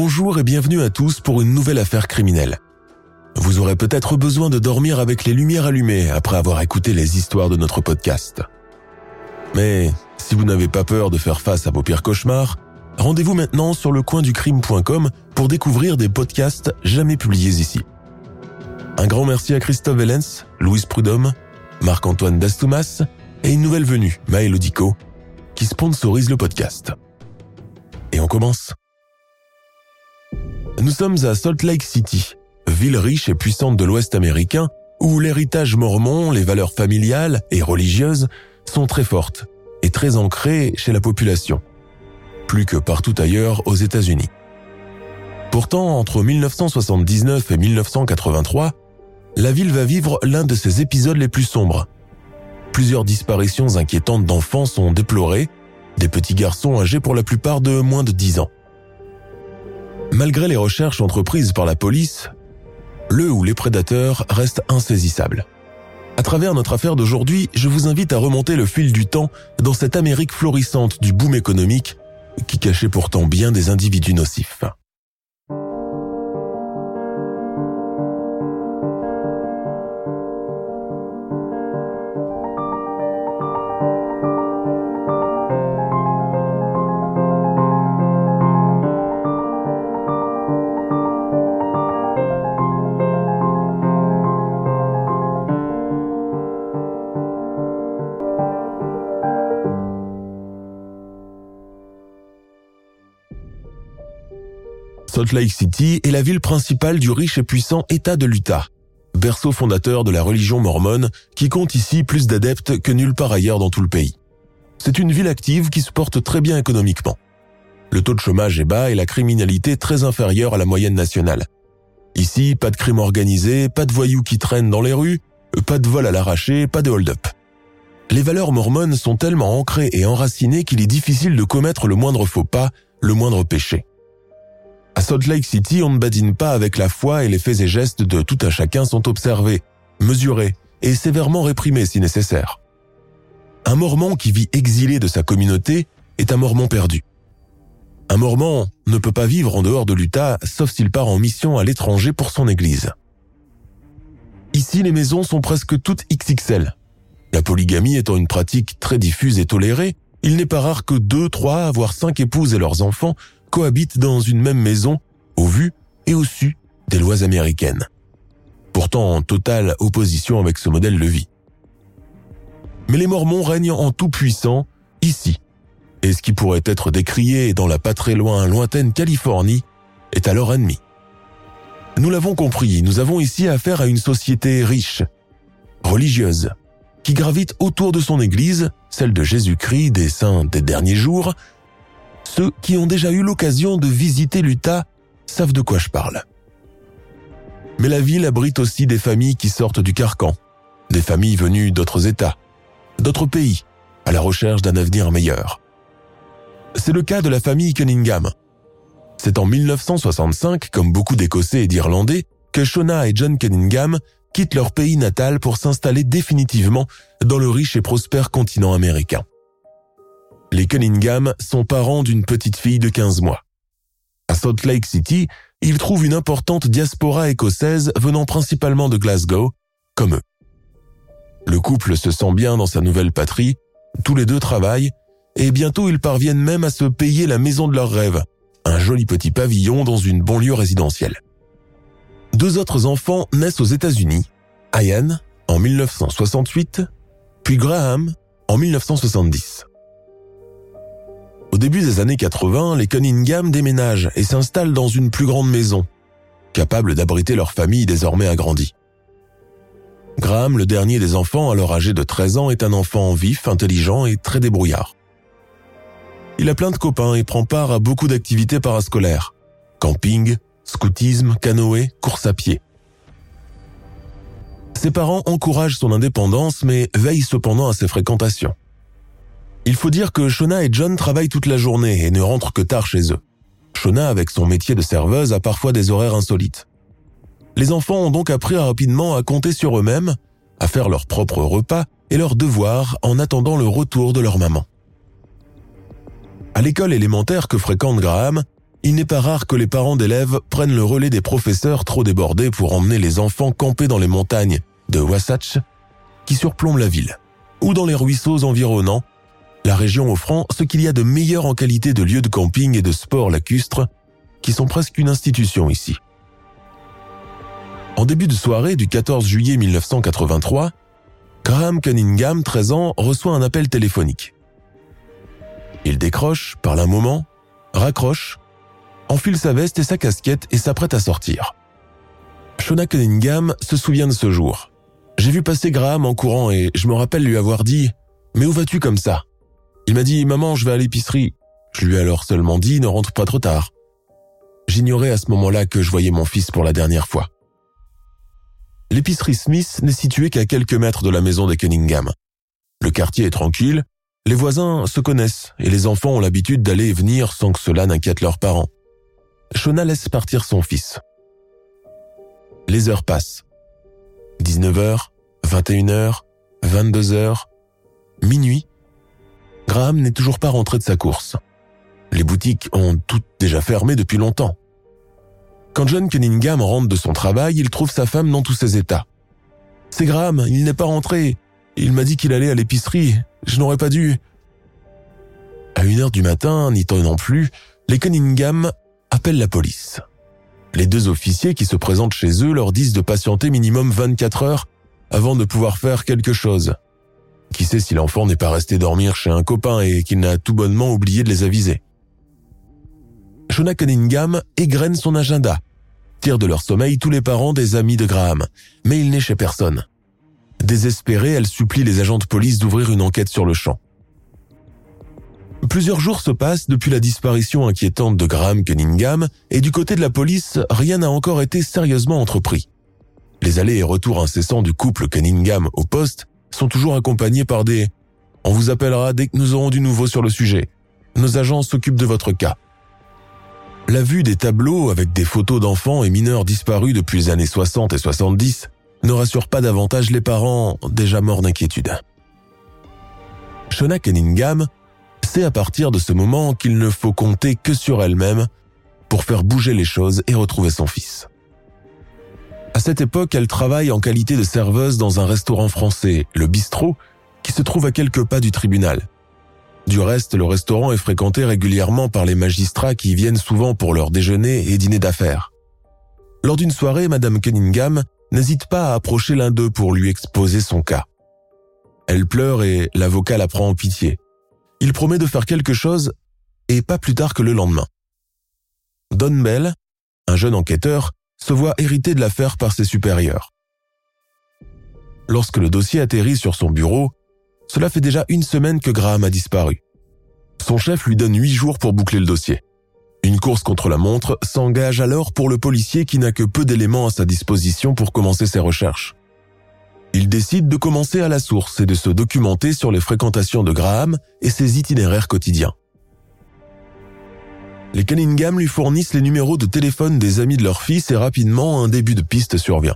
Bonjour et bienvenue à tous pour une nouvelle affaire criminelle. Vous aurez peut-être besoin de dormir avec les lumières allumées après avoir écouté les histoires de notre podcast. Mais si vous n'avez pas peur de faire face à vos pires cauchemars, rendez-vous maintenant sur lecoinducrime.com pour découvrir des podcasts jamais publiés ici. Un grand merci à Christophe Vellens, Louise Prudhomme, Marc-Antoine Dastoumas et une nouvelle venue, Maël Odico, qui sponsorise le podcast. Et on commence. Nous sommes à Salt Lake City, ville riche et puissante de l'Ouest américain, où l'héritage mormon, les valeurs familiales et religieuses sont très fortes et très ancrées chez la population, plus que partout ailleurs aux États-Unis. Pourtant, entre 1979 et 1983, la ville va vivre l'un de ses épisodes les plus sombres. Plusieurs disparitions inquiétantes d'enfants sont déplorées, des petits garçons âgés pour la plupart de moins de 10 ans. Malgré les recherches entreprises par la police, le ou les prédateurs restent insaisissables. À travers notre affaire d'aujourd'hui, je vous invite à remonter le fil du temps dans cette Amérique florissante du boom économique qui cachait pourtant bien des individus nocifs. Salt Lake City est la ville principale du riche et puissant État de l'Utah, berceau fondateur de la religion mormone qui compte ici plus d'adeptes que nulle part ailleurs dans tout le pays. C'est une ville active qui se porte très bien économiquement. Le taux de chômage est bas et la criminalité très inférieure à la moyenne nationale. Ici, pas de crime organisé, pas de voyous qui traînent dans les rues, pas de vol à l'arraché, pas de hold-up. Les valeurs mormones sont tellement ancrées et enracinées qu'il est difficile de commettre le moindre faux pas, le moindre péché. À Salt Lake City, on ne badine pas avec la foi et les faits et gestes de tout un chacun sont observés, mesurés et sévèrement réprimés si nécessaire. Un mormon qui vit exilé de sa communauté est un mormon perdu. Un mormon ne peut pas vivre en dehors de l'Utah sauf s'il part en mission à l'étranger pour son église. Ici, les maisons sont presque toutes XXL. La polygamie étant une pratique très diffuse et tolérée, il n'est pas rare que deux, trois, voire cinq épouses et leurs enfants cohabitent dans une même maison, au vu et au su des lois américaines. Pourtant en totale opposition avec ce modèle de vie. Mais les Mormons règnent en tout puissant ici. Et ce qui pourrait être décrié dans la pas très loin lointaine Californie est alors ennemi. Nous l'avons compris, nous avons ici affaire à une société riche, religieuse, qui gravite autour de son église, celle de Jésus-Christ des saints des derniers jours, ceux qui ont déjà eu l'occasion de visiter l'Utah savent de quoi je parle. Mais la ville abrite aussi des familles qui sortent du carcan, des familles venues d'autres États, d'autres pays, à la recherche d'un avenir meilleur. C'est le cas de la famille Cunningham. C'est en 1965, comme beaucoup d'Écossais et d'Irlandais, que Shona et John Cunningham quittent leur pays natal pour s'installer définitivement dans le riche et prospère continent américain. Les Cunningham sont parents d'une petite fille de 15 mois. À Salt Lake City, ils trouvent une importante diaspora écossaise venant principalement de Glasgow, comme eux. Le couple se sent bien dans sa nouvelle patrie, tous les deux travaillent, et bientôt ils parviennent même à se payer la maison de leurs rêves, un joli petit pavillon dans une banlieue résidentielle. Deux autres enfants naissent aux États-Unis, Ian en 1968, puis Graham en 1970. Au début des années 80, les Cunningham déménagent et s'installent dans une plus grande maison, capables d'abriter leur famille désormais agrandie. Graham, le dernier des enfants, alors âgé de 13 ans, est un enfant vif, intelligent et très débrouillard. Il a plein de copains et prend part à beaucoup d'activités parascolaires. Camping, scoutisme, canoë, course à pied. Ses parents encouragent son indépendance mais veillent cependant à ses fréquentations. Il faut dire que Shona et John travaillent toute la journée et ne rentrent que tard chez eux. Shona, avec son métier de serveuse, a parfois des horaires insolites. Les enfants ont donc appris rapidement à compter sur eux-mêmes, à faire leurs propres repas et leurs devoirs en attendant le retour de leur maman. À l'école élémentaire que fréquente Graham, il n'est pas rare que les parents d'élèves prennent le relais des professeurs trop débordés pour emmener les enfants camper dans les montagnes de Wasatch qui surplombent la ville, ou dans les ruisseaux environnants, la région offrant ce qu'il y a de meilleur en qualité de lieux de camping et de sport lacustres, qui sont presque une institution ici. En début de soirée du 14 juillet 1983, Graham Cunningham, 13 ans, reçoit un appel téléphonique. Il décroche, parle un moment, raccroche, enfile sa veste et sa casquette et s'apprête à sortir. Shona Cunningham se souvient de ce jour. J'ai vu passer Graham en courant et je me rappelle lui avoir dit ⁇ Mais où vas-tu comme ça ?⁇ Il m'a dit ⁇ Maman, je vais à l'épicerie. Je lui ai alors seulement dit ⁇ Ne rentre pas trop tard. J'ignorais à ce moment-là que je voyais mon fils pour la dernière fois. L'épicerie Smith n'est située qu'à quelques mètres de la maison des Cunningham. Le quartier est tranquille, les voisins se connaissent et les enfants ont l'habitude d'aller et venir sans que cela n'inquiète leurs parents. Shona laisse partir son fils. Les heures passent. 19h, 21h, 22h, minuit. Graham n'est toujours pas rentré de sa course. Les boutiques ont toutes déjà fermé depuis longtemps. Quand John Cunningham rentre de son travail, il trouve sa femme dans tous ses états. C'est Graham, il n'est pas rentré. Il m'a dit qu'il allait à l'épicerie. Je n'aurais pas dû. À une heure du matin, n'y non plus, les Cunningham appellent la police. Les deux officiers qui se présentent chez eux leur disent de patienter minimum 24 heures avant de pouvoir faire quelque chose. Qui sait si l'enfant n'est pas resté dormir chez un copain et qu'il n'a tout bonnement oublié de les aviser. Shona Cunningham égrène son agenda tirent de leur sommeil tous les parents des amis de Graham, mais il n'est chez personne. Désespérée, elle supplie les agents de police d'ouvrir une enquête sur le champ. Plusieurs jours se passent depuis la disparition inquiétante de Graham Cunningham et du côté de la police, rien n'a encore été sérieusement entrepris. Les allers et retours incessants du couple Cunningham au poste sont toujours accompagnés par des ⁇ On vous appellera dès que nous aurons du nouveau sur le sujet. Nos agents s'occupent de votre cas. La vue des tableaux avec des photos d'enfants et mineurs disparus depuis les années 60 et 70 ne rassure pas davantage les parents déjà morts d'inquiétude. Shona Cunningham sait à partir de ce moment qu'il ne faut compter que sur elle-même pour faire bouger les choses et retrouver son fils. À cette époque, elle travaille en qualité de serveuse dans un restaurant français, le Bistrot, qui se trouve à quelques pas du tribunal. Du reste, le restaurant est fréquenté régulièrement par les magistrats qui viennent souvent pour leur déjeuner et dîner d'affaires. Lors d'une soirée, Madame Cunningham n'hésite pas à approcher l'un d'eux pour lui exposer son cas. Elle pleure et l'avocat la prend en pitié. Il promet de faire quelque chose et pas plus tard que le lendemain. Don Bell, un jeune enquêteur, se voit hérité de l'affaire par ses supérieurs. Lorsque le dossier atterrit sur son bureau, cela fait déjà une semaine que Graham a disparu. Son chef lui donne huit jours pour boucler le dossier. Une course contre la montre s'engage alors pour le policier qui n'a que peu d'éléments à sa disposition pour commencer ses recherches. Il décide de commencer à la source et de se documenter sur les fréquentations de Graham et ses itinéraires quotidiens. Les Cunningham lui fournissent les numéros de téléphone des amis de leur fils et rapidement un début de piste survient.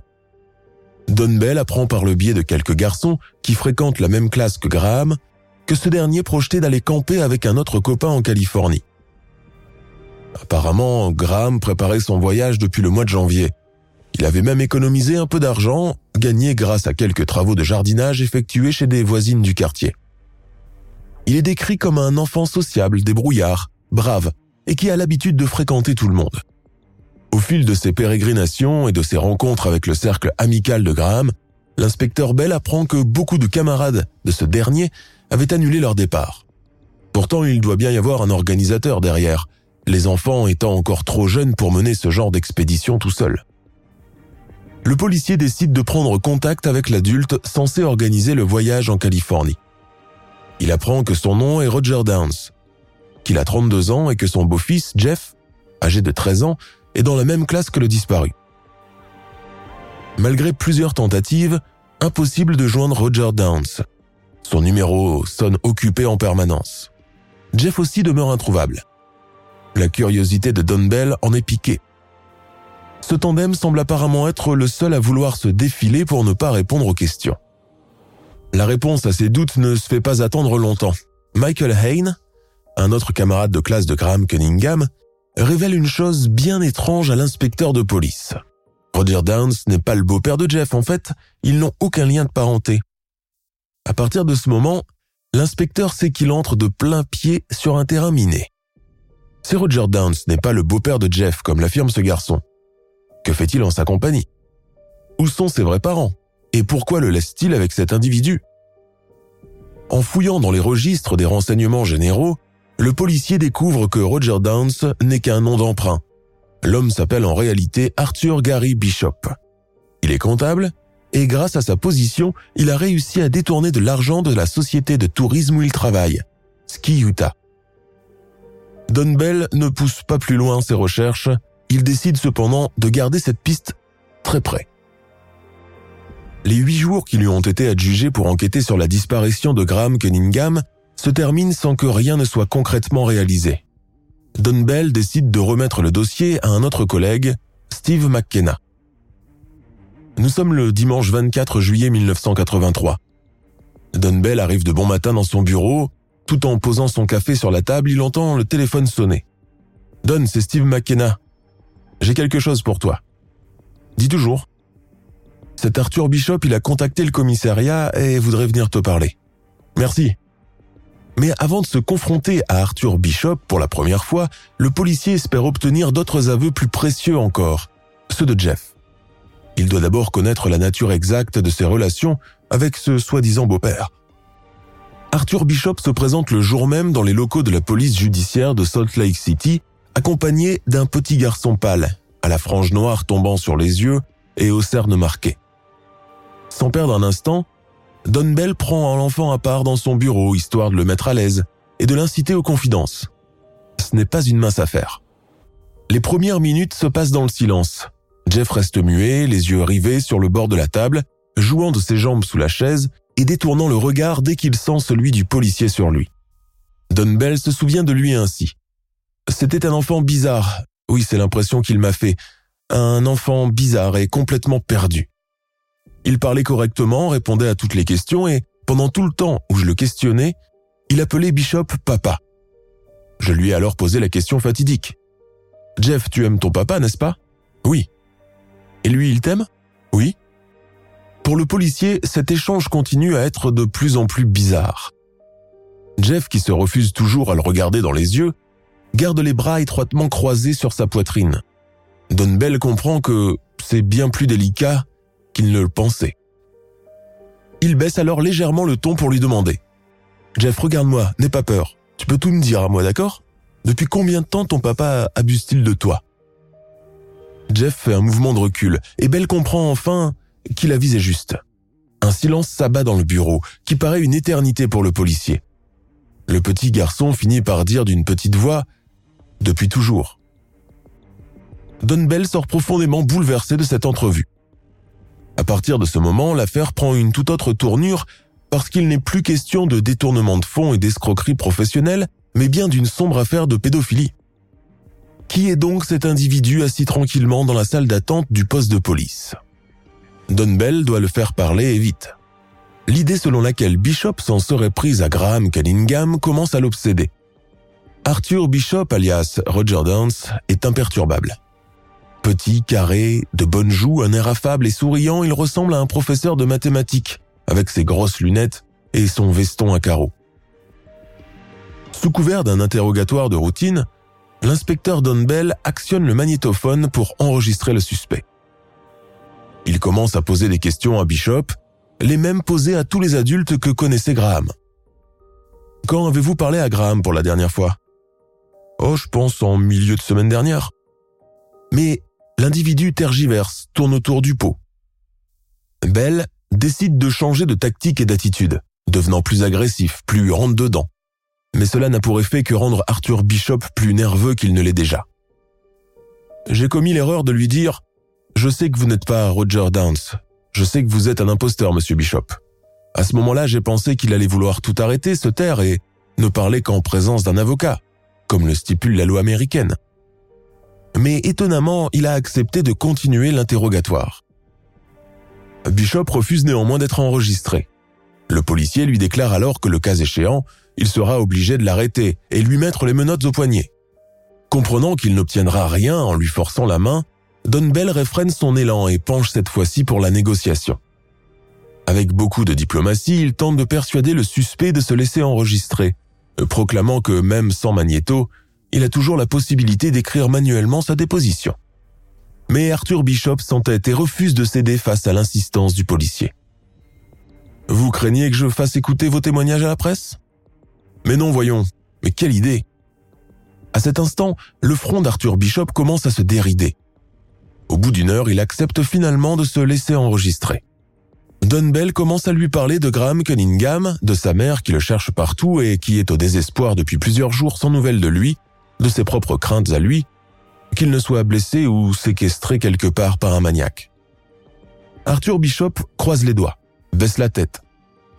Don Bell apprend par le biais de quelques garçons qui fréquentent la même classe que Graham que ce dernier projetait d'aller camper avec un autre copain en Californie. Apparemment, Graham préparait son voyage depuis le mois de janvier. Il avait même économisé un peu d'argent, gagné grâce à quelques travaux de jardinage effectués chez des voisines du quartier. Il est décrit comme un enfant sociable, débrouillard, brave, et qui a l'habitude de fréquenter tout le monde. Au fil de ses pérégrinations et de ses rencontres avec le cercle amical de Graham, l'inspecteur Bell apprend que beaucoup de camarades de ce dernier avaient annulé leur départ. Pourtant, il doit bien y avoir un organisateur derrière, les enfants étant encore trop jeunes pour mener ce genre d'expédition tout seuls. le policier décide de prendre contact avec l'adulte censé organiser le voyage en Californie. Il apprend que son nom est Roger Downs, qu'il a 32 ans et que son beau-fils, Jeff, âgé de 13 ans, est dans la même classe que le disparu. Malgré plusieurs tentatives, impossible de joindre Roger Downs. Son numéro sonne occupé en permanence. Jeff aussi demeure introuvable. La curiosité de Don Bell en est piquée. Ce tandem semble apparemment être le seul à vouloir se défiler pour ne pas répondre aux questions. La réponse à ces doutes ne se fait pas attendre longtemps. Michael Hain, un autre camarade de classe de Graham Cunningham, révèle une chose bien étrange à l'inspecteur de police. Roger Downs n'est pas le beau-père de Jeff, en fait, ils n'ont aucun lien de parenté. À partir de ce moment, l'inspecteur sait qu'il entre de plein pied sur un terrain miné. Si Roger Downs n'est pas le beau-père de Jeff, comme l'affirme ce garçon, que fait-il en sa compagnie? Où sont ses vrais parents? Et pourquoi le laisse-t-il avec cet individu? En fouillant dans les registres des renseignements généraux, le policier découvre que Roger Downs n'est qu'un nom d'emprunt, L'homme s'appelle en réalité Arthur Gary Bishop. Il est comptable et grâce à sa position, il a réussi à détourner de l'argent de la société de tourisme où il travaille, Ski Utah. Don Bell ne pousse pas plus loin ses recherches, il décide cependant de garder cette piste très près. Les huit jours qui lui ont été adjugés pour enquêter sur la disparition de Graham Cunningham se terminent sans que rien ne soit concrètement réalisé. Don Bell décide de remettre le dossier à un autre collègue, Steve McKenna. Nous sommes le dimanche 24 juillet 1983. Don Bell arrive de bon matin dans son bureau. Tout en posant son café sur la table, il entend le téléphone sonner. Don, c'est Steve McKenna. J'ai quelque chose pour toi. Dis toujours. Cet Arthur Bishop, il a contacté le commissariat et voudrait venir te parler. Merci. Mais avant de se confronter à Arthur Bishop pour la première fois, le policier espère obtenir d'autres aveux plus précieux encore, ceux de Jeff. Il doit d'abord connaître la nature exacte de ses relations avec ce soi-disant beau-père. Arthur Bishop se présente le jour même dans les locaux de la police judiciaire de Salt Lake City, accompagné d'un petit garçon pâle, à la frange noire tombant sur les yeux et aux cernes marquées. Sans perdre un instant, Don Bell prend l'enfant à part dans son bureau histoire de le mettre à l'aise et de l'inciter aux confidences. Ce n'est pas une mince affaire. Les premières minutes se passent dans le silence. Jeff reste muet, les yeux rivés sur le bord de la table, jouant de ses jambes sous la chaise et détournant le regard dès qu'il sent celui du policier sur lui. Don Bell se souvient de lui ainsi. C'était un enfant bizarre. Oui, c'est l'impression qu'il m'a fait. Un enfant bizarre et complètement perdu. Il parlait correctement, répondait à toutes les questions et, pendant tout le temps où je le questionnais, il appelait Bishop papa. Je lui ai alors posé la question fatidique. Jeff, tu aimes ton papa, n'est-ce pas? Oui. Et lui, il t'aime? Oui. Pour le policier, cet échange continue à être de plus en plus bizarre. Jeff, qui se refuse toujours à le regarder dans les yeux, garde les bras étroitement croisés sur sa poitrine. Don Bell comprend que c'est bien plus délicat qu'il ne le pensait. Il baisse alors légèrement le ton pour lui demander. Jeff, regarde-moi, n'aie pas peur. Tu peux tout me dire à moi, d'accord? Depuis combien de temps ton papa abuse-t-il de toi? Jeff fait un mouvement de recul et Belle comprend enfin qu'il a visé juste. Un silence s'abat dans le bureau, qui paraît une éternité pour le policier. Le petit garçon finit par dire d'une petite voix « Depuis toujours ». Don Bell sort profondément bouleversé de cette entrevue. À partir de ce moment, l'affaire prend une toute autre tournure parce qu'il n'est plus question de détournement de fonds et d'escroquerie professionnelle, mais bien d'une sombre affaire de pédophilie. Qui est donc cet individu assis tranquillement dans la salle d'attente du poste de police? Don Bell doit le faire parler et vite. L'idée selon laquelle Bishop s'en serait prise à Graham Cunningham commence à l'obséder. Arthur Bishop, alias Roger Dance, est imperturbable. Petit, carré, de bonnes joues, un air affable et souriant, il ressemble à un professeur de mathématiques, avec ses grosses lunettes et son veston à carreaux. Sous couvert d'un interrogatoire de routine, l'inspecteur Don Bell actionne le magnétophone pour enregistrer le suspect. Il commence à poser des questions à Bishop, les mêmes posées à tous les adultes que connaissait Graham. Quand avez-vous parlé à Graham pour la dernière fois Oh, je pense en milieu de semaine dernière. Mais L'individu tergiverse, tourne autour du pot, Bell décide de changer de tactique et d'attitude, devenant plus agressif, plus rentre-dedans. Mais cela n'a pour effet que rendre Arthur Bishop plus nerveux qu'il ne l'est déjà. J'ai commis l'erreur de lui dire ⁇ Je sais que vous n'êtes pas Roger Downs. Je sais que vous êtes un imposteur, monsieur Bishop. À ce moment-là, j'ai pensé qu'il allait vouloir tout arrêter, se taire et ne parler qu'en présence d'un avocat, comme le stipule la loi américaine. Mais étonnamment, il a accepté de continuer l'interrogatoire. Bishop refuse néanmoins d'être enregistré. Le policier lui déclare alors que le cas échéant, il sera obligé de l'arrêter et lui mettre les menottes au poignet. Comprenant qu'il n'obtiendra rien en lui forçant la main, Don Bell réfrène son élan et penche cette fois-ci pour la négociation. Avec beaucoup de diplomatie, il tente de persuader le suspect de se laisser enregistrer, proclamant que même sans magnéto, il a toujours la possibilité d'écrire manuellement sa déposition. Mais Arthur Bishop s'entête et refuse de céder face à l'insistance du policier. Vous craignez que je fasse écouter vos témoignages à la presse? Mais non, voyons. Mais quelle idée À cet instant, le front d'Arthur Bishop commence à se dérider. Au bout d'une heure, il accepte finalement de se laisser enregistrer. Don Bell commence à lui parler de Graham Cunningham, de sa mère qui le cherche partout et qui est au désespoir depuis plusieurs jours sans nouvelles de lui, de ses propres craintes à lui, qu'il ne soit blessé ou séquestré quelque part par un maniaque. Arthur Bishop croise les doigts, baisse la tête,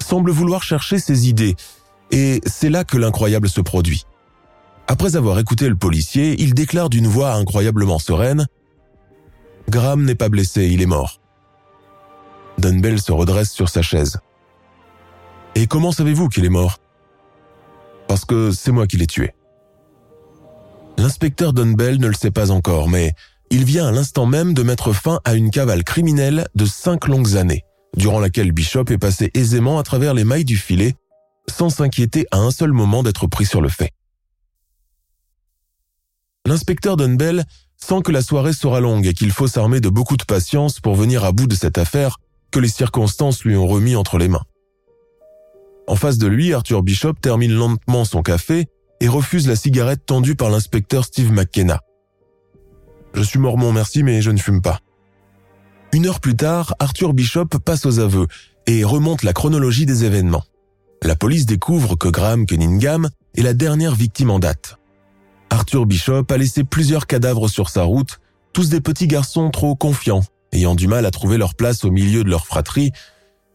semble vouloir chercher ses idées, et c'est là que l'incroyable se produit. Après avoir écouté le policier, il déclare d'une voix incroyablement sereine Graham n'est pas blessé, il est mort. Dunbell se redresse sur sa chaise. Et comment savez-vous qu'il est mort Parce que c'est moi qui l'ai tué. L'inspecteur Dunbell ne le sait pas encore, mais il vient à l'instant même de mettre fin à une cavale criminelle de cinq longues années, durant laquelle Bishop est passé aisément à travers les mailles du filet, sans s'inquiéter à un seul moment d'être pris sur le fait. L'inspecteur Dunbell sent que la soirée sera longue et qu'il faut s'armer de beaucoup de patience pour venir à bout de cette affaire que les circonstances lui ont remis entre les mains. En face de lui, Arthur Bishop termine lentement son café et refuse la cigarette tendue par l'inspecteur Steve McKenna. Je suis mormon, merci, mais je ne fume pas. Une heure plus tard, Arthur Bishop passe aux aveux et remonte la chronologie des événements. La police découvre que Graham Cunningham est la dernière victime en date. Arthur Bishop a laissé plusieurs cadavres sur sa route, tous des petits garçons trop confiants, ayant du mal à trouver leur place au milieu de leur fratrie,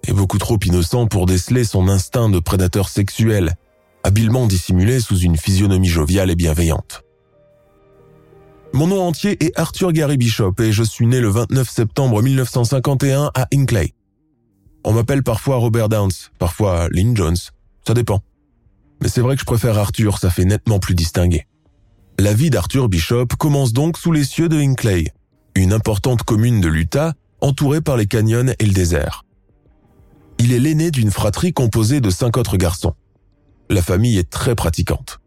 et beaucoup trop innocents pour déceler son instinct de prédateur sexuel, habilement dissimulé sous une physionomie joviale et bienveillante. Mon nom entier est Arthur Gary Bishop et je suis né le 29 septembre 1951 à Inclay. On m'appelle parfois Robert Downs, parfois Lynn Jones, ça dépend. Mais c'est vrai que je préfère Arthur, ça fait nettement plus distingué. La vie d'Arthur Bishop commence donc sous les cieux de Hinckley, une importante commune de l'Utah entourée par les canyons et le désert. Il est l'aîné d'une fratrie composée de cinq autres garçons. La famille est très pratiquante.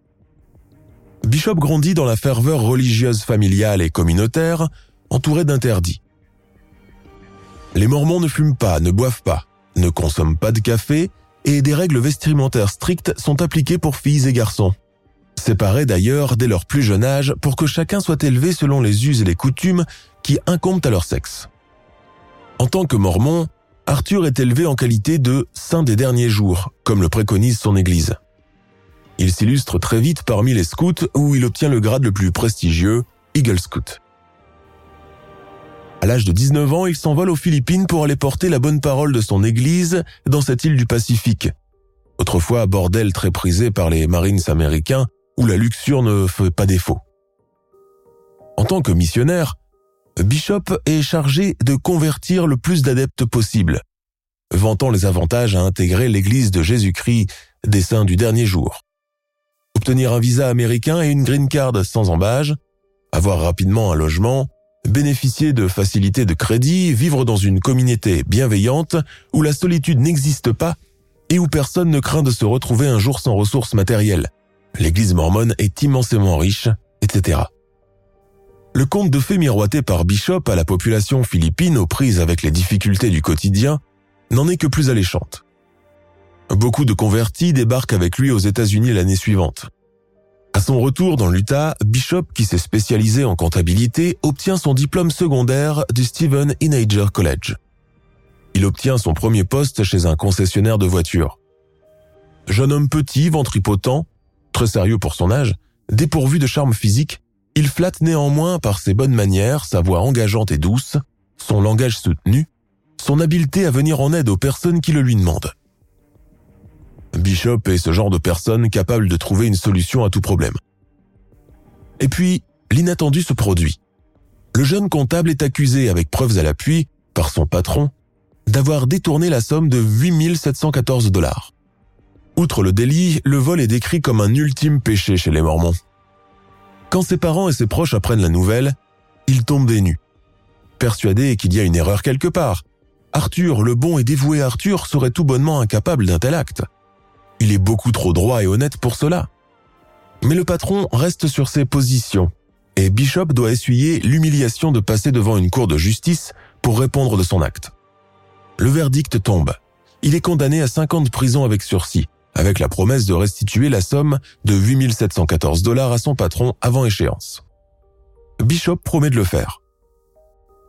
Bishop grandit dans la ferveur religieuse familiale et communautaire, entouré d'interdits. Les Mormons ne fument pas, ne boivent pas, ne consomment pas de café et des règles vestimentaires strictes sont appliquées pour filles et garçons séparés d'ailleurs dès leur plus jeune âge pour que chacun soit élevé selon les us et les coutumes qui incombent à leur sexe. En tant que mormon, Arthur est élevé en qualité de saint des derniers jours, comme le préconise son église. Il s'illustre très vite parmi les scouts où il obtient le grade le plus prestigieux, Eagle Scout. À l'âge de 19 ans, il s'envole aux Philippines pour aller porter la bonne parole de son église dans cette île du Pacifique, autrefois bordel très prisé par les Marines américains où la luxure ne fait pas défaut. En tant que missionnaire, Bishop est chargé de convertir le plus d'adeptes possible, vantant les avantages à intégrer l'Église de Jésus-Christ des saints du dernier jour. Obtenir un visa américain et une green card sans embâge, avoir rapidement un logement, bénéficier de facilités de crédit, vivre dans une communauté bienveillante où la solitude n'existe pas et où personne ne craint de se retrouver un jour sans ressources matérielles l'église mormone est immensément riche, etc. Le conte de fées miroité par Bishop à la population philippine aux prises avec les difficultés du quotidien n'en est que plus alléchante. Beaucoup de convertis débarquent avec lui aux États-Unis l'année suivante. À son retour dans l'Utah, Bishop, qui s'est spécialisé en comptabilité, obtient son diplôme secondaire du Stephen Inager College. il obtient son premier poste chez un concessionnaire de voitures. Jeune homme petit, ventripotent, très sérieux pour son âge, dépourvu de charme physique, il flatte néanmoins par ses bonnes manières, sa voix engageante et douce, son langage soutenu, son habileté à venir en aide aux personnes qui le lui demandent. Bishop est ce genre de personne capable de trouver une solution à tout problème. Et puis, l'inattendu se produit. Le jeune comptable est accusé avec preuves à l'appui par son patron d'avoir détourné la somme de 8714 dollars. Outre le délit, le vol est décrit comme un ultime péché chez les Mormons. Quand ses parents et ses proches apprennent la nouvelle, ils tombent des nues. Persuadés qu'il y a une erreur quelque part, Arthur, le bon et dévoué Arthur, serait tout bonnement incapable d'un tel acte. Il est beaucoup trop droit et honnête pour cela. Mais le patron reste sur ses positions, et Bishop doit essuyer l'humiliation de passer devant une cour de justice pour répondre de son acte. Le verdict tombe. Il est condamné à 50 ans de prison avec sursis, avec la promesse de restituer la somme de 8714 dollars à son patron avant échéance. Bishop promet de le faire.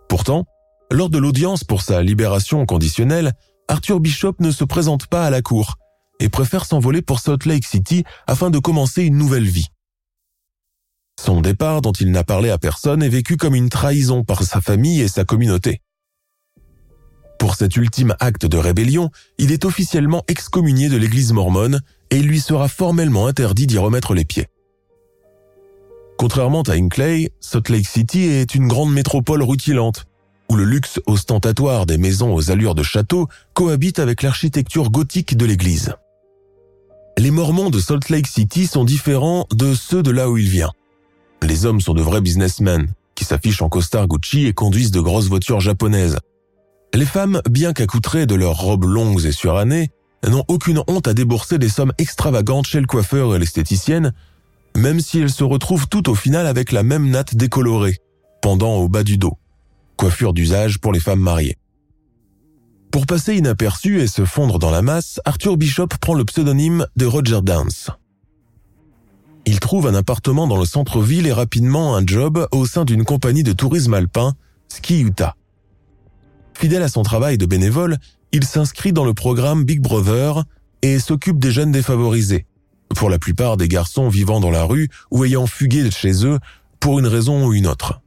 Pourtant, lors de l'audience pour sa libération conditionnelle, Arthur Bishop ne se présente pas à la cour et préfère s'envoler pour Salt Lake City afin de commencer une nouvelle vie. Son départ, dont il n'a parlé à personne, est vécu comme une trahison par sa famille et sa communauté. Pour cet ultime acte de rébellion, il est officiellement excommunié de l'église mormone et il lui sera formellement interdit d'y remettre les pieds. Contrairement à Hinckley, Salt Lake City est une grande métropole rutilante, où le luxe ostentatoire des maisons aux allures de château cohabite avec l'architecture gothique de l'église. Les Mormons de Salt Lake City sont différents de ceux de là où il vient. Les hommes sont de vrais businessmen, qui s'affichent en costard Gucci et conduisent de grosses voitures japonaises, les femmes, bien qu'accoutrées de leurs robes longues et surannées, n'ont aucune honte à débourser des sommes extravagantes chez le coiffeur et l'esthéticienne, même si elles se retrouvent toutes au final avec la même natte décolorée, pendant au bas du dos, coiffure d'usage pour les femmes mariées. Pour passer inaperçu et se fondre dans la masse, Arthur Bishop prend le pseudonyme de Roger Dance. Il trouve un appartement dans le centre-ville et rapidement un job au sein d'une compagnie de tourisme alpin, Ski Utah. Fidèle à son travail de bénévole, il s'inscrit dans le programme Big Brother et s'occupe des jeunes défavorisés, pour la plupart des garçons vivant dans la rue ou ayant fugué de chez eux pour une raison ou une autre.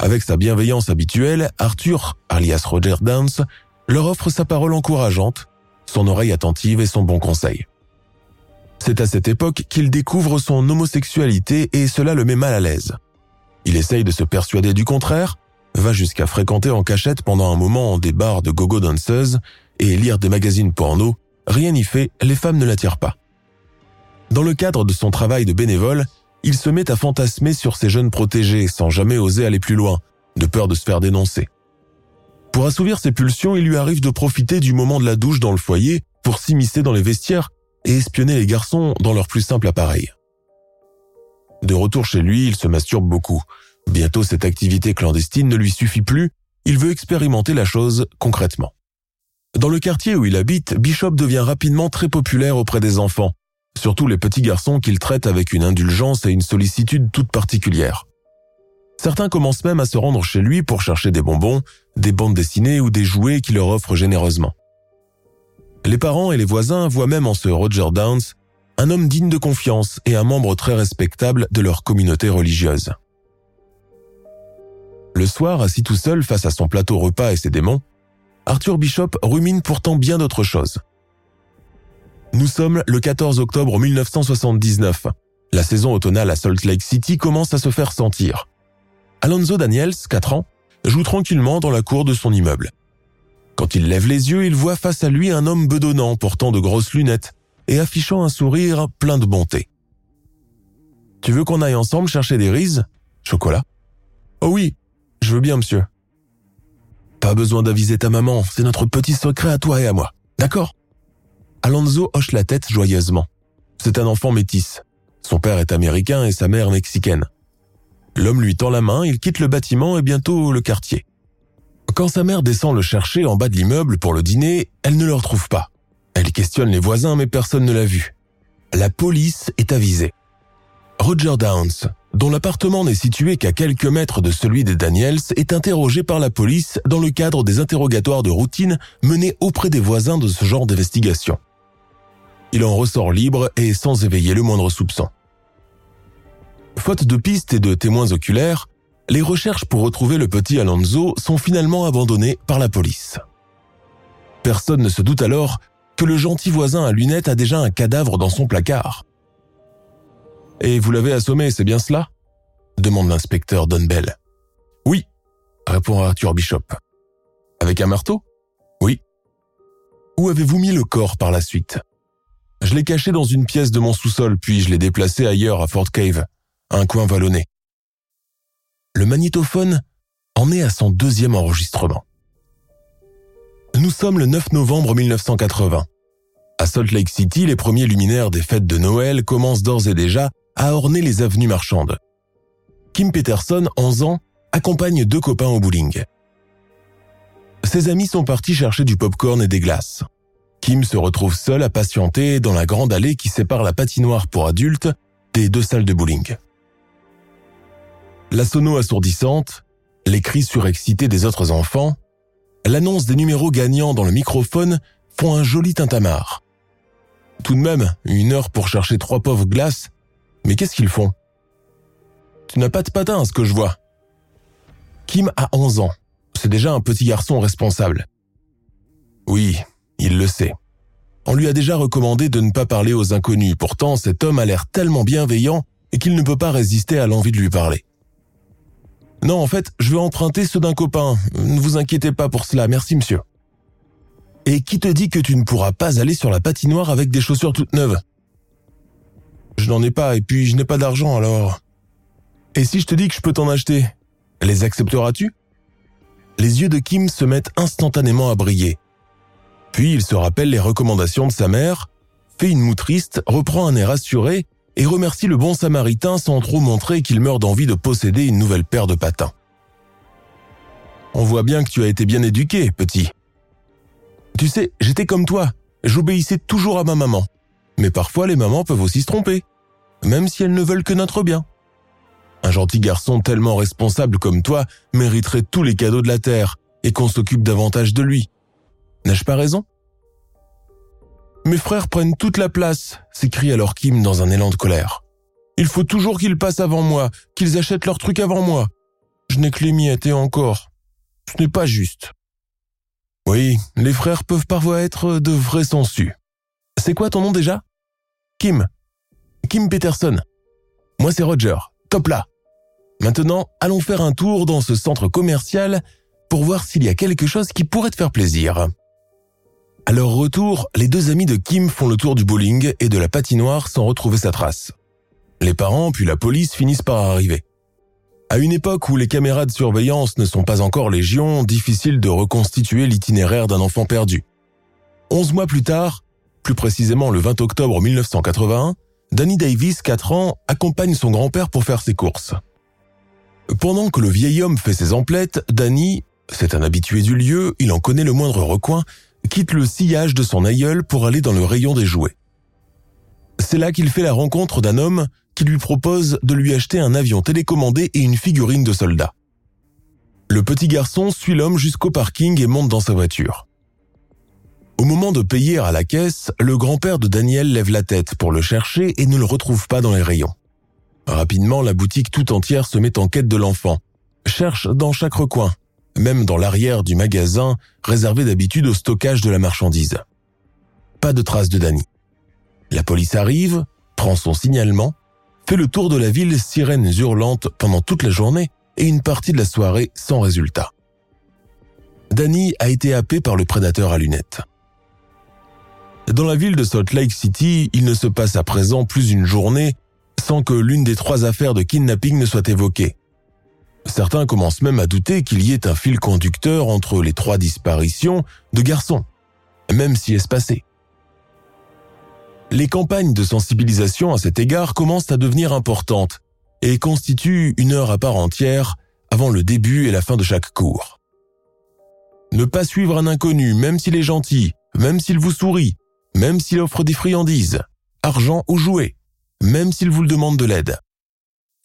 Avec sa bienveillance habituelle, Arthur, alias Roger Dance, leur offre sa parole encourageante, son oreille attentive et son bon conseil. C'est à cette époque qu'il découvre son homosexualité et cela le met mal à l'aise. Il essaye de se persuader du contraire, va jusqu'à fréquenter en cachette pendant un moment des bars de gogo danseuses et lire des magazines porno, rien n'y fait, les femmes ne l'attirent pas. Dans le cadre de son travail de bénévole, il se met à fantasmer sur ses jeunes protégés sans jamais oser aller plus loin, de peur de se faire dénoncer. Pour assouvir ses pulsions, il lui arrive de profiter du moment de la douche dans le foyer pour s'immiscer dans les vestiaires et espionner les garçons dans leur plus simple appareil. De retour chez lui, il se masturbe beaucoup, Bientôt cette activité clandestine ne lui suffit plus, il veut expérimenter la chose concrètement. Dans le quartier où il habite, Bishop devient rapidement très populaire auprès des enfants, surtout les petits garçons qu'il traite avec une indulgence et une sollicitude toute particulière. Certains commencent même à se rendre chez lui pour chercher des bonbons, des bandes dessinées ou des jouets qu'il leur offre généreusement. Les parents et les voisins voient même en ce Roger Downs un homme digne de confiance et un membre très respectable de leur communauté religieuse. Le soir, assis tout seul face à son plateau repas et ses démons, Arthur Bishop rumine pourtant bien d'autres choses. Nous sommes le 14 octobre 1979. La saison automnale à Salt Lake City commence à se faire sentir. Alonzo Daniels, 4 ans, joue tranquillement dans la cour de son immeuble. Quand il lève les yeux, il voit face à lui un homme bedonnant portant de grosses lunettes et affichant un sourire plein de bonté. Tu veux qu'on aille ensemble chercher des rises? Chocolat? Oh oui, je veux bien, monsieur. Pas besoin d'aviser ta maman, c'est notre petit secret à toi et à moi. D'accord? Alonso hoche la tête joyeusement. C'est un enfant métis. Son père est américain et sa mère mexicaine. L'homme lui tend la main, il quitte le bâtiment et bientôt le quartier. Quand sa mère descend le chercher en bas de l'immeuble pour le dîner, elle ne le retrouve pas. Elle questionne les voisins mais personne ne l'a vu. La police est avisée. Roger Downs, dont l'appartement n'est situé qu'à quelques mètres de celui des Daniels, est interrogé par la police dans le cadre des interrogatoires de routine menés auprès des voisins de ce genre d'investigation. Il en ressort libre et sans éveiller le moindre soupçon. Faute de pistes et de témoins oculaires, les recherches pour retrouver le petit Alonso sont finalement abandonnées par la police. Personne ne se doute alors que le gentil voisin à lunettes a déjà un cadavre dans son placard. Et vous l'avez assommé, c'est bien cela? demande l'inspecteur Dunbell. Oui, répond Arthur Bishop. Avec un marteau? Oui. Où avez-vous mis le corps par la suite? Je l'ai caché dans une pièce de mon sous-sol, puis je l'ai déplacé ailleurs à Fort Cave, un coin vallonné. Le magnétophone en est à son deuxième enregistrement. Nous sommes le 9 novembre 1980. À Salt Lake City, les premiers luminaires des fêtes de Noël commencent d'ores et déjà à orner les avenues marchandes. Kim Peterson, 11 ans, accompagne deux copains au bowling. Ses amis sont partis chercher du popcorn et des glaces. Kim se retrouve seul à patienter dans la grande allée qui sépare la patinoire pour adultes des deux salles de bowling. La sono assourdissante, les cris surexcités des autres enfants, l'annonce des numéros gagnants dans le microphone font un joli tintamarre. Tout de même, une heure pour chercher trois pauvres glaces, mais qu'est-ce qu'ils font? Tu n'as pas de patin, ce que je vois. Kim a 11 ans. C'est déjà un petit garçon responsable. Oui, il le sait. On lui a déjà recommandé de ne pas parler aux inconnus. Pourtant, cet homme a l'air tellement bienveillant qu'il ne peut pas résister à l'envie de lui parler. Non, en fait, je vais emprunter ceux d'un copain. Ne vous inquiétez pas pour cela, merci monsieur. Et qui te dit que tu ne pourras pas aller sur la patinoire avec des chaussures toutes neuves? Je n'en ai pas, et puis je n'ai pas d'argent alors. Et si je te dis que je peux t'en acheter, les accepteras-tu? Les yeux de Kim se mettent instantanément à briller. Puis il se rappelle les recommandations de sa mère, fait une moue triste, reprend un air assuré et remercie le bon samaritain sans trop montrer qu'il meurt d'envie de posséder une nouvelle paire de patins. On voit bien que tu as été bien éduqué, petit. Tu sais, j'étais comme toi, j'obéissais toujours à ma maman. Mais parfois les mamans peuvent aussi se tromper, même si elles ne veulent que notre bien. Un gentil garçon tellement responsable comme toi mériterait tous les cadeaux de la terre et qu'on s'occupe davantage de lui. N'ai-je pas raison? Mes frères prennent toute la place, s'écrie alors Kim dans un élan de colère. Il faut toujours qu'ils passent avant moi, qu'ils achètent leurs trucs avant moi. Je n'ai que les miettes et encore. Ce n'est pas juste. Oui, les frères peuvent parfois être de vrais sensus. C'est quoi ton nom déjà? Kim. Kim Peterson. Moi c'est Roger. Top là. Maintenant, allons faire un tour dans ce centre commercial pour voir s'il y a quelque chose qui pourrait te faire plaisir. À leur retour, les deux amis de Kim font le tour du bowling et de la patinoire sans retrouver sa trace. Les parents puis la police finissent par arriver. À une époque où les caméras de surveillance ne sont pas encore légion, difficile de reconstituer l'itinéraire d'un enfant perdu. Onze mois plus tard, plus précisément le 20 octobre 1981, Danny Davis, 4 ans, accompagne son grand-père pour faire ses courses. Pendant que le vieil homme fait ses emplettes, Danny, c'est un habitué du lieu, il en connaît le moindre recoin, quitte le sillage de son aïeul pour aller dans le rayon des jouets. C'est là qu'il fait la rencontre d'un homme qui lui propose de lui acheter un avion télécommandé et une figurine de soldat. Le petit garçon suit l'homme jusqu'au parking et monte dans sa voiture. Au moment de payer à la caisse, le grand-père de Daniel lève la tête pour le chercher et ne le retrouve pas dans les rayons. Rapidement, la boutique tout entière se met en quête de l'enfant, cherche dans chaque recoin, même dans l'arrière du magasin réservé d'habitude au stockage de la marchandise. Pas de traces de Danny. La police arrive, prend son signalement, fait le tour de la ville sirènes hurlantes pendant toute la journée et une partie de la soirée sans résultat. Danny a été happé par le prédateur à lunettes. Dans la ville de Salt Lake City, il ne se passe à présent plus une journée sans que l'une des trois affaires de kidnapping ne soit évoquée, Certains commencent même à douter qu'il y ait un fil conducteur entre les trois disparitions de garçons, même si espacées. Les campagnes de sensibilisation à cet égard commencent à devenir importantes et constituent une heure à part entière avant le début et la fin de chaque cours. Ne pas suivre un inconnu, même s'il est gentil, même s'il vous sourit, même s'il offre des friandises, argent ou jouets, même s'il vous demande de l'aide.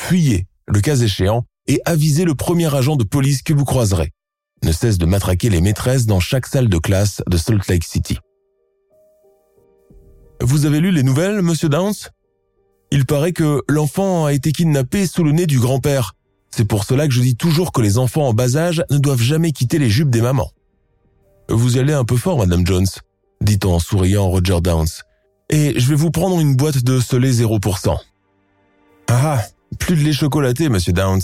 fuyez, le cas échéant, et avisez le premier agent de police que vous croiserez. Ne cesse de matraquer les maîtresses dans chaque salle de classe de Salt Lake City. Vous avez lu les nouvelles, monsieur Downs? Il paraît que l'enfant a été kidnappé sous le nez du grand-père. C'est pour cela que je dis toujours que les enfants en bas âge ne doivent jamais quitter les jupes des mamans. Vous allez un peu fort, Madame Jones, dit en souriant Roger Downs. Et je vais vous prendre une boîte de lait 0%. Ah, plus de lait chocolaté, monsieur Downs.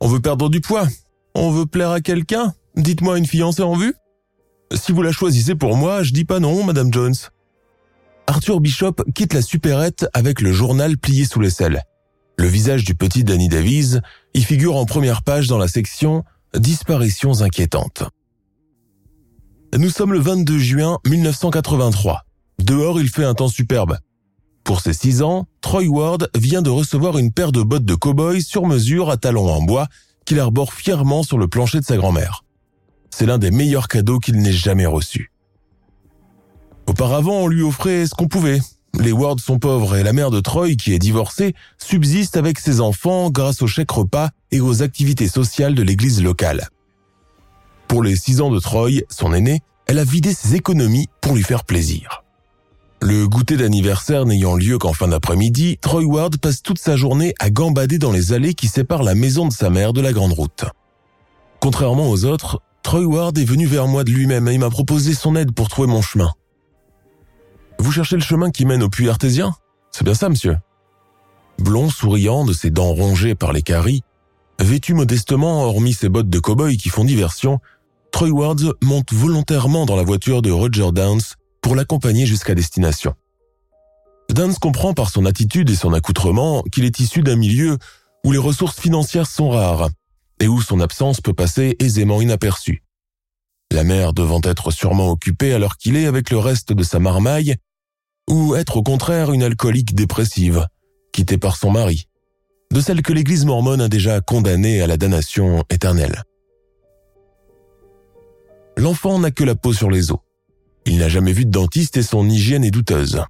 On veut perdre du poids. On veut plaire à quelqu'un. Dites-moi une fiancée en vue. Si vous la choisissez pour moi, je dis pas non, Madame Jones. Arthur Bishop quitte la supérette avec le journal plié sous l'aisselle. Le visage du petit Danny Davies y figure en première page dans la section Disparitions inquiétantes. Nous sommes le 22 juin 1983. Dehors, il fait un temps superbe. Pour ses 6 ans, Troy Ward vient de recevoir une paire de bottes de cow-boy sur mesure à talons en bois qu'il arbore fièrement sur le plancher de sa grand-mère. C'est l'un des meilleurs cadeaux qu'il n'ait jamais reçus. Auparavant, on lui offrait ce qu'on pouvait. Les Ward sont pauvres et la mère de Troy, qui est divorcée, subsiste avec ses enfants grâce aux chèques repas et aux activités sociales de l'église locale. Pour les six ans de Troy, son aîné, elle a vidé ses économies pour lui faire plaisir. Le goûter d'anniversaire n'ayant lieu qu'en fin d'après-midi, Troy Ward passe toute sa journée à gambader dans les allées qui séparent la maison de sa mère de la grande route. Contrairement aux autres, Troy Ward est venu vers moi de lui-même et m'a proposé son aide pour trouver mon chemin. Vous cherchez le chemin qui mène au puits artésien? C'est bien ça, monsieur. Blond, souriant, de ses dents rongées par les caries, vêtu modestement, hormis ses bottes de cow-boy qui font diversion, Troy Ward monte volontairement dans la voiture de Roger Downs pour l'accompagner jusqu'à destination. Downs comprend par son attitude et son accoutrement qu'il est issu d'un milieu où les ressources financières sont rares et où son absence peut passer aisément inaperçue. La mère devant être sûrement occupée alors qu'il est avec le reste de sa marmaille, ou être au contraire une alcoolique dépressive, quittée par son mari, de celle que l'Église mormone a déjà condamnée à la damnation éternelle. L'enfant n'a que la peau sur les os. Il n'a jamais vu de dentiste et son hygiène est douteuse.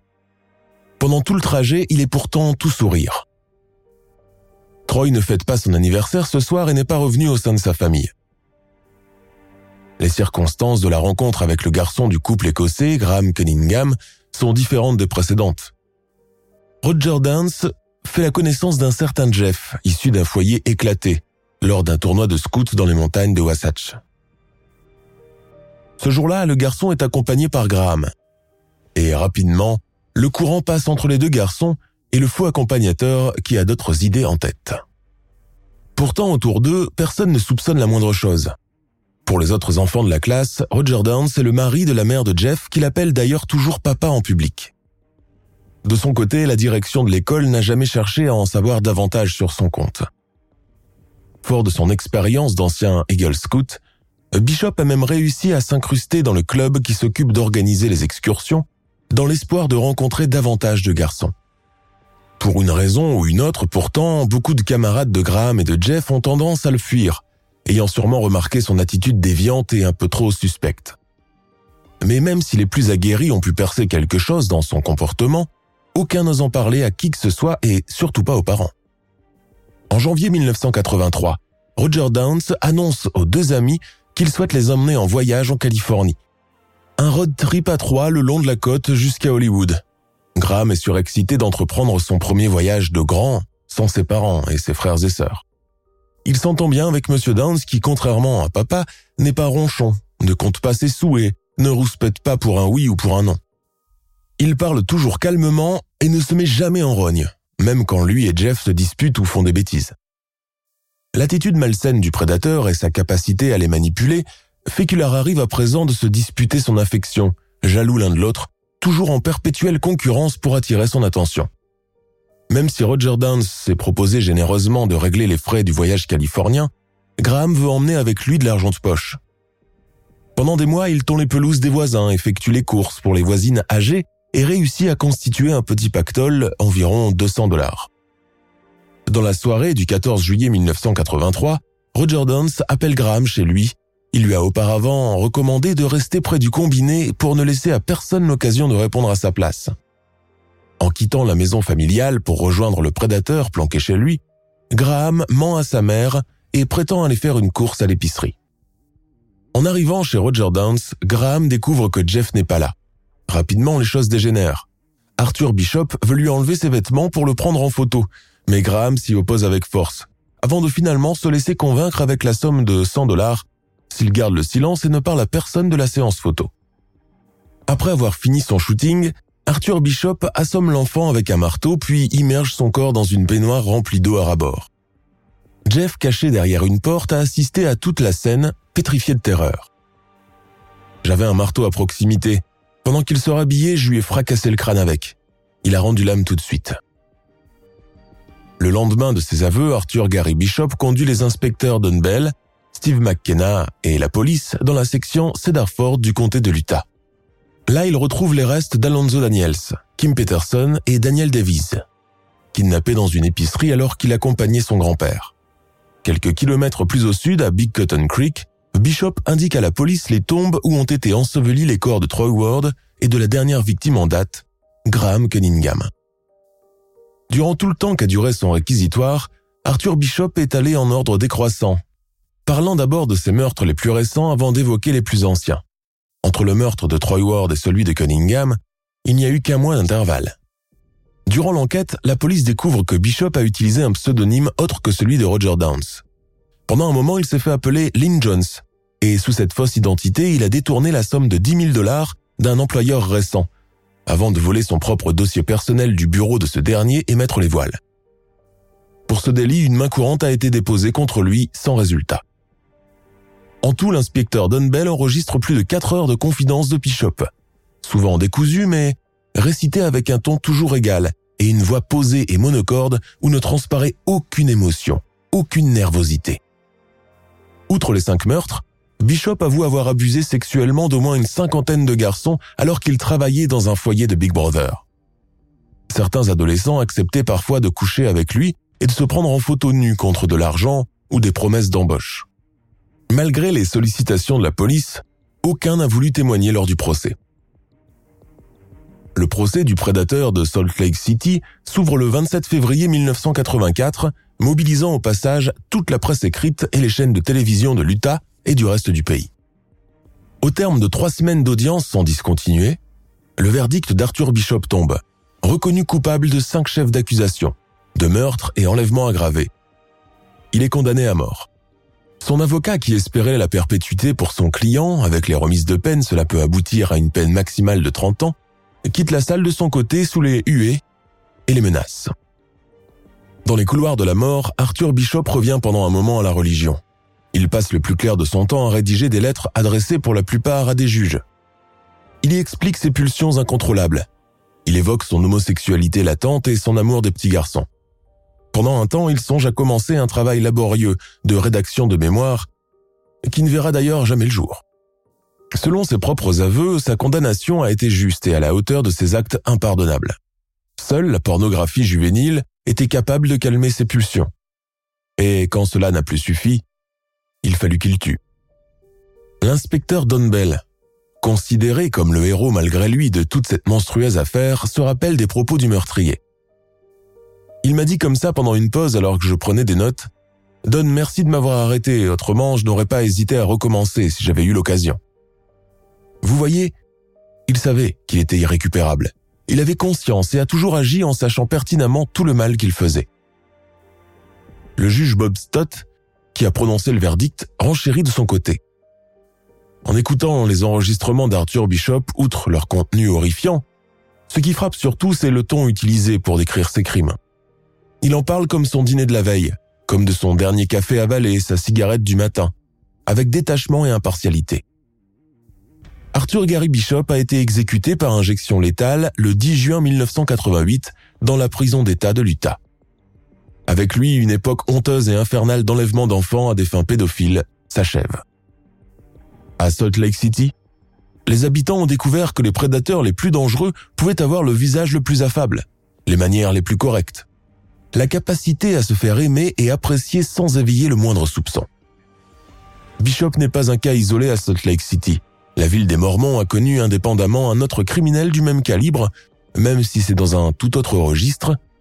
Pendant tout le trajet, il est pourtant tout sourire. Troy ne fête pas son anniversaire ce soir et n'est pas revenu au sein de sa famille. Les circonstances de la rencontre avec le garçon du couple écossais, Graham Cunningham, sont différentes des précédentes. Roger Dance fait la connaissance d'un certain Jeff, issu d'un foyer éclaté, lors d'un tournoi de scouts dans les montagnes de Wasatch. Ce jour-là, le garçon est accompagné par Graham. Et rapidement, le courant passe entre les deux garçons et le faux accompagnateur qui a d'autres idées en tête. Pourtant, autour d'eux, personne ne soupçonne la moindre chose. Pour les autres enfants de la classe, Roger Downs est le mari de la mère de Jeff qu'il appelle d'ailleurs toujours papa en public. De son côté, la direction de l'école n'a jamais cherché à en savoir davantage sur son compte. Fort de son expérience d'ancien Eagle Scout, Bishop a même réussi à s'incruster dans le club qui s'occupe d'organiser les excursions, dans l'espoir de rencontrer davantage de garçons. Pour une raison ou une autre, pourtant, beaucoup de camarades de Graham et de Jeff ont tendance à le fuir, ayant sûrement remarqué son attitude déviante et un peu trop suspecte. Mais même si les plus aguerris ont pu percer quelque chose dans son comportement, aucun n'ose en parler à qui que ce soit et surtout pas aux parents. En janvier 1983, Roger Downs annonce aux deux amis qu'il souhaite les emmener en voyage en Californie. Un road trip à trois le long de la côte jusqu'à Hollywood. Graham est surexcité d'entreprendre son premier voyage de grand sans ses parents et ses frères et sœurs. Il s'entend bien avec Monsieur Downs qui, contrairement à papa, n'est pas ronchon, ne compte pas ses sous et ne rouspète pas pour un oui ou pour un non. Il parle toujours calmement et ne se met jamais en rogne, même quand lui et Jeff se disputent ou font des bêtises. L'attitude malsaine du prédateur et sa capacité à les manipuler fait qu'il leur arrive à présent de se disputer son affection, jaloux l'un de l'autre, toujours en perpétuelle concurrence pour attirer son attention. Même si Roger Downs s'est proposé généreusement de régler les frais du voyage californien, Graham veut emmener avec lui de l'argent de poche. Pendant des mois, il tond les pelouses des voisins, effectue les courses pour les voisines âgées et réussit à constituer un petit pactole environ 200 dollars. Dans la soirée du 14 juillet 1983, Roger Downs appelle Graham chez lui. Il lui a auparavant recommandé de rester près du combiné pour ne laisser à personne l'occasion de répondre à sa place. En quittant la maison familiale pour rejoindre le prédateur planqué chez lui, Graham ment à sa mère et prétend aller faire une course à l'épicerie. En arrivant chez Roger Downs, Graham découvre que Jeff n'est pas là. Rapidement, les choses dégénèrent. Arthur Bishop veut lui enlever ses vêtements pour le prendre en photo, mais Graham s'y oppose avec force, avant de finalement se laisser convaincre avec la somme de 100 dollars s'il garde le silence et ne parle à personne de la séance photo. Après avoir fini son shooting, Arthur Bishop assomme l'enfant avec un marteau puis immerge son corps dans une baignoire remplie d'eau à rabord. Jeff, caché derrière une porte, a assisté à toute la scène, pétrifié de terreur. J'avais un marteau à proximité. Pendant qu'il se rhabillait, je lui ai fracassé le crâne avec. Il a rendu l'âme tout de suite. Le lendemain de ses aveux, Arthur Gary Bishop conduit les inspecteurs Dunbell, Steve McKenna et la police dans la section Cedarford du comté de l'Utah. Là, il retrouve les restes d'Alonzo Daniels, Kim Peterson et Daniel Davies, kidnappés dans une épicerie alors qu'il accompagnait son grand-père. Quelques kilomètres plus au sud, à Big Cotton Creek, Bishop indique à la police les tombes où ont été ensevelis les corps de Troy Ward et de la dernière victime en date, Graham Cunningham. Durant tout le temps qu'a duré son réquisitoire, Arthur Bishop est allé en ordre décroissant, parlant d'abord de ses meurtres les plus récents avant d'évoquer les plus anciens. Entre le meurtre de Troy Ward et celui de Cunningham, il n'y a eu qu'un mois d'intervalle. Durant l'enquête, la police découvre que Bishop a utilisé un pseudonyme autre que celui de Roger Downs. Pendant un moment, il s'est fait appeler Lynn Jones, et sous cette fausse identité, il a détourné la somme de 10 000 dollars d'un employeur récent, avant de voler son propre dossier personnel du bureau de ce dernier et mettre les voiles. Pour ce délit, une main courante a été déposée contre lui sans résultat. En tout, l'inspecteur Dunbell enregistre plus de 4 heures de confidence de Bishop, souvent décousu mais récité avec un ton toujours égal et une voix posée et monocorde où ne transparaît aucune émotion, aucune nervosité. Outre les cinq meurtres, Bishop avoue avoir abusé sexuellement d'au moins une cinquantaine de garçons alors qu'il travaillait dans un foyer de Big Brother. Certains adolescents acceptaient parfois de coucher avec lui et de se prendre en photo nue contre de l'argent ou des promesses d'embauche. Malgré les sollicitations de la police, aucun n'a voulu témoigner lors du procès. Le procès du prédateur de Salt Lake City s'ouvre le 27 février 1984, mobilisant au passage toute la presse écrite et les chaînes de télévision de l'Utah et du reste du pays. Au terme de trois semaines d'audience sans discontinuer, le verdict d'Arthur Bishop tombe, reconnu coupable de cinq chefs d'accusation, de meurtre et enlèvement aggravé. Il est condamné à mort. Son avocat qui espérait la perpétuité pour son client, avec les remises de peine, cela peut aboutir à une peine maximale de 30 ans, quitte la salle de son côté sous les huées et les menaces. Dans les couloirs de la mort, Arthur Bishop revient pendant un moment à la religion. Il passe le plus clair de son temps à rédiger des lettres adressées pour la plupart à des juges. Il y explique ses pulsions incontrôlables. Il évoque son homosexualité latente et son amour des petits garçons. Pendant un temps, il songe à commencer un travail laborieux de rédaction de mémoire, qui ne verra d'ailleurs jamais le jour. Selon ses propres aveux, sa condamnation a été juste et à la hauteur de ses actes impardonnables. Seule la pornographie juvénile était capable de calmer ses pulsions. Et quand cela n'a plus suffi, il fallut qu'il tue. L'inspecteur Don Bell, considéré comme le héros malgré lui de toute cette monstrueuse affaire, se rappelle des propos du meurtrier. Il m'a dit comme ça pendant une pause alors que je prenais des notes. Don, merci de m'avoir arrêté, autrement je n'aurais pas hésité à recommencer si j'avais eu l'occasion. Vous voyez, il savait qu'il était irrécupérable. Il avait conscience et a toujours agi en sachant pertinemment tout le mal qu'il faisait. Le juge Bob Stott, qui a prononcé le verdict, renchérit de son côté. En écoutant les enregistrements d'Arthur Bishop, outre leur contenu horrifiant, ce qui frappe surtout, c'est le ton utilisé pour décrire ses crimes. Il en parle comme son dîner de la veille, comme de son dernier café avalé, sa cigarette du matin, avec détachement et impartialité. Arthur Gary Bishop a été exécuté par injection létale le 10 juin 1988 dans la prison d'État de l'Utah. Avec lui, une époque honteuse et infernale d'enlèvement d'enfants à des fins pédophiles s'achève. À Salt Lake City, les habitants ont découvert que les prédateurs les plus dangereux pouvaient avoir le visage le plus affable, les manières les plus correctes, la capacité à se faire aimer et apprécier sans éveiller le moindre soupçon. Bishop n'est pas un cas isolé à Salt Lake City. La ville des Mormons a connu indépendamment un autre criminel du même calibre, même si c'est dans un tout autre registre,